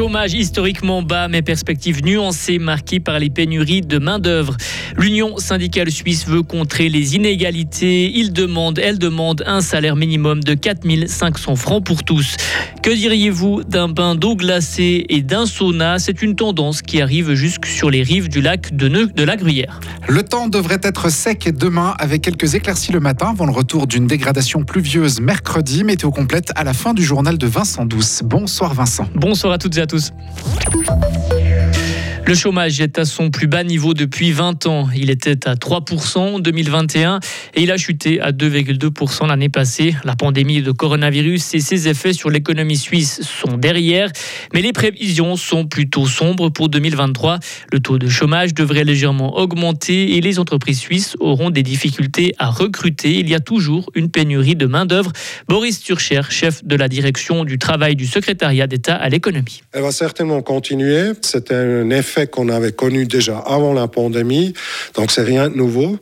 Chômage historiquement bas, mais perspectives nuancées marquées par les pénuries de main-d'œuvre. L'Union syndicale suisse veut contrer les inégalités. Il demande, elle demande un salaire minimum de 4500 francs pour tous. Que diriez-vous d'un bain d'eau glacée et d'un sauna? C'est une tendance qui arrive jusque sur les rives du lac de, de la Gruyère. Le temps devrait être sec demain avec quelques éclaircies le matin avant le retour d'une dégradation pluvieuse mercredi. Météo complète à la fin du journal de Vincent Douce. Bonsoir Vincent. Bonsoir à toutes et à tous. Santos. Le chômage est à son plus bas niveau depuis 20 ans. Il était à 3% en 2021 et il a chuté à 2,2% l'année passée. La pandémie de coronavirus et ses effets sur l'économie suisse sont derrière, mais les prévisions sont plutôt sombres pour 2023. Le taux de chômage devrait légèrement augmenter et les entreprises suisses auront des difficultés à recruter. Il y a toujours une pénurie de main-d'œuvre. Boris Turcher, chef de la direction du travail du secrétariat d'État à l'économie. Elle va certainement continuer. C'est un effet qu'on avait connu déjà avant la pandémie. Donc c'est rien de nouveau.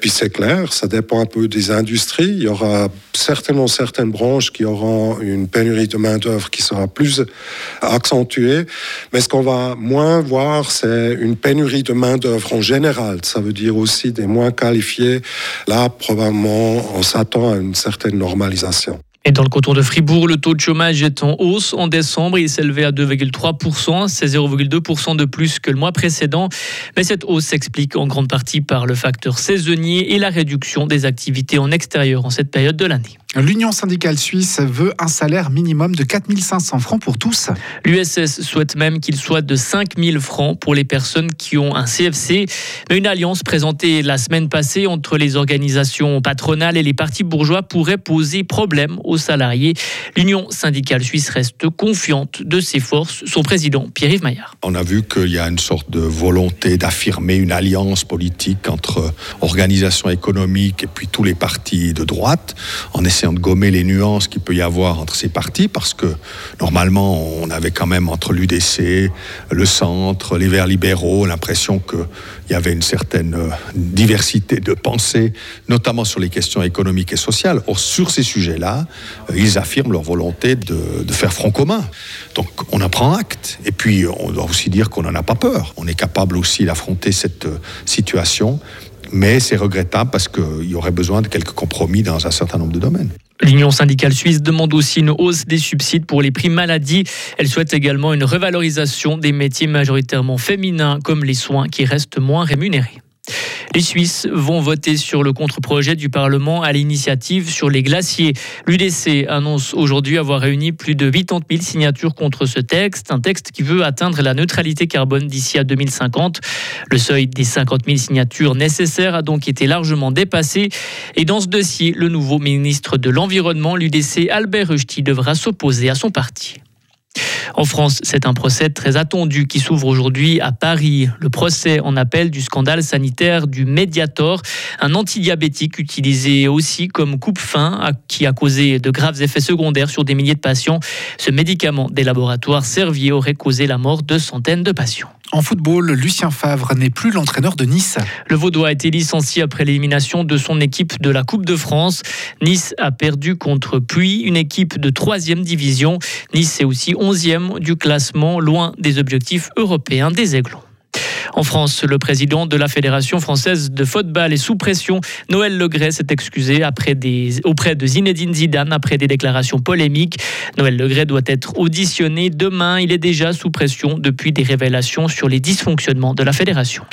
Puis c'est clair, ça dépend un peu des industries. Il y aura certainement certaines branches qui auront une pénurie de main-d'œuvre qui sera plus accentuée. Mais ce qu'on va moins voir, c'est une pénurie de main-d'œuvre en général. Ça veut dire aussi des moins qualifiés. Là, probablement, on s'attend à une certaine normalisation. Et dans le canton de Fribourg, le taux de chômage est en hausse. En décembre, il s'élevait à 2,3%. C'est 0,2% de plus que le mois précédent. Mais cette hausse s'explique en grande partie par le facteur saisonnier et la réduction des activités en extérieur en cette période de l'année. L'Union syndicale suisse veut un salaire minimum de 4500 francs pour tous. L'USS souhaite même qu'il soit de 5000 francs pour les personnes qui ont un CFC. Mais une alliance présentée la semaine passée entre les organisations patronales et les partis bourgeois pourrait poser problème aux salariés. L'Union syndicale suisse reste confiante de ses forces. Son président, Pierre-Yves Maillard. On a vu qu'il y a une sorte de volonté d'affirmer une alliance politique entre organisations économiques et puis tous les partis de droite en essayant de gommer les nuances qu'il peut y avoir entre ces partis, parce que normalement, on avait quand même entre l'UDC, le centre, les Verts libéraux, l'impression qu'il y avait une certaine euh, diversité de pensée, notamment sur les questions économiques et sociales. Or, sur ces sujets-là, euh, ils affirment leur volonté de, faire front commun. Donc, on en prend acte. Et puis, on doit aussi dire qu'on n'en a pas peur. On est capable aussi d'affronter cette euh, situation mais c'est regrettable parce qu'il y aurait besoin de quelques compromis dans un certain nombre de domaines. L'Union syndicale suisse demande aussi une hausse des subsides pour les prix maladie. Elle souhaite également une revalorisation des métiers majoritairement féminins comme les soins qui restent moins rémunérés. Les Suisses vont voter sur le contre-projet du Parlement à l'initiative sur les glaciers. L'UDC annonce aujourd'hui avoir réuni plus de 80 000 signatures contre ce texte, un texte qui veut atteindre la neutralité carbone d'ici à 2050. Le seuil des 50 000 signatures nécessaires a donc été largement dépassé. Et dans ce dossier, le nouveau ministre de l'Environnement, l'UDC Albert Rusty, devra s'opposer à son parti. En France, c'est un procès très attendu qui s'ouvre aujourd'hui à Paris. Le procès en appel du scandale sanitaire du Mediator, un antidiabétique utilisé aussi comme coupe-fin qui a causé de graves effets secondaires sur des milliers de patients. Ce médicament des laboratoires Servier aurait causé la mort de centaines de patients. En football, Lucien Favre n'est plus l'entraîneur de Nice. Le Vaudois a été licencié après l'élimination de son équipe de la Coupe de France. Nice a perdu contre Puy, une équipe de 3 division. Nice est aussi 11e du classement, loin des objectifs européens des Aiglons. En France, le président de la Fédération française de football est sous pression. Noël Legret s'est excusé auprès de Zinedine Zidane après des déclarations polémiques. Noël Legret doit être auditionné demain. Il est déjà sous pression depuis des révélations sur les dysfonctionnements de la fédération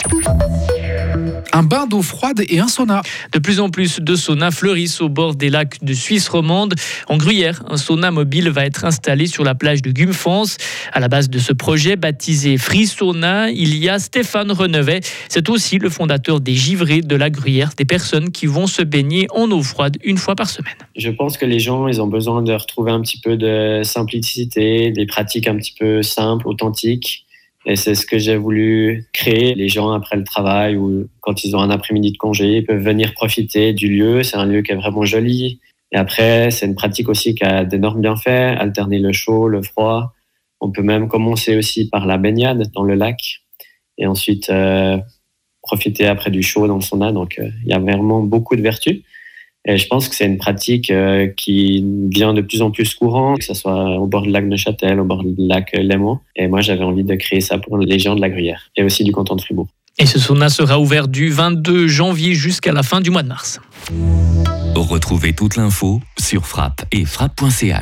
un bain d'eau froide et un sauna. De plus en plus de saunas fleurissent au bord des lacs de Suisse romande. En Gruyère, un sauna mobile va être installé sur la plage de Gumfans. À la base de ce projet, baptisé Free Sauna, il y a Stéphane Renevet. C'est aussi le fondateur des givrés de la Gruyère, des personnes qui vont se baigner en eau froide une fois par semaine. Je pense que les gens, ils ont besoin de retrouver un petit peu de simplicité, des pratiques un petit peu simples, authentiques. Et c'est ce que j'ai voulu créer. Les gens, après le travail ou quand ils ont un après-midi de congé, peuvent venir profiter du lieu. C'est un lieu qui est vraiment joli. Et après, c'est une pratique aussi qui a d'énormes bienfaits, alterner le chaud, le froid. On peut même commencer aussi par la baignade dans le lac et ensuite euh, profiter après du chaud dans le sauna. Donc, euh, il y a vraiment beaucoup de vertus. Et je pense que c'est une pratique euh, qui devient de plus en plus courante, que ce soit au bord du lac Neuchâtel, au bord du lac Léman. Et moi, j'avais envie de créer ça pour les gens de la Gruyère et aussi du canton de Fribourg. Et ce sauna sera ouvert du 22 janvier jusqu'à la fin du mois de mars. Retrouvez toute l'info sur frappe et frappe.ch.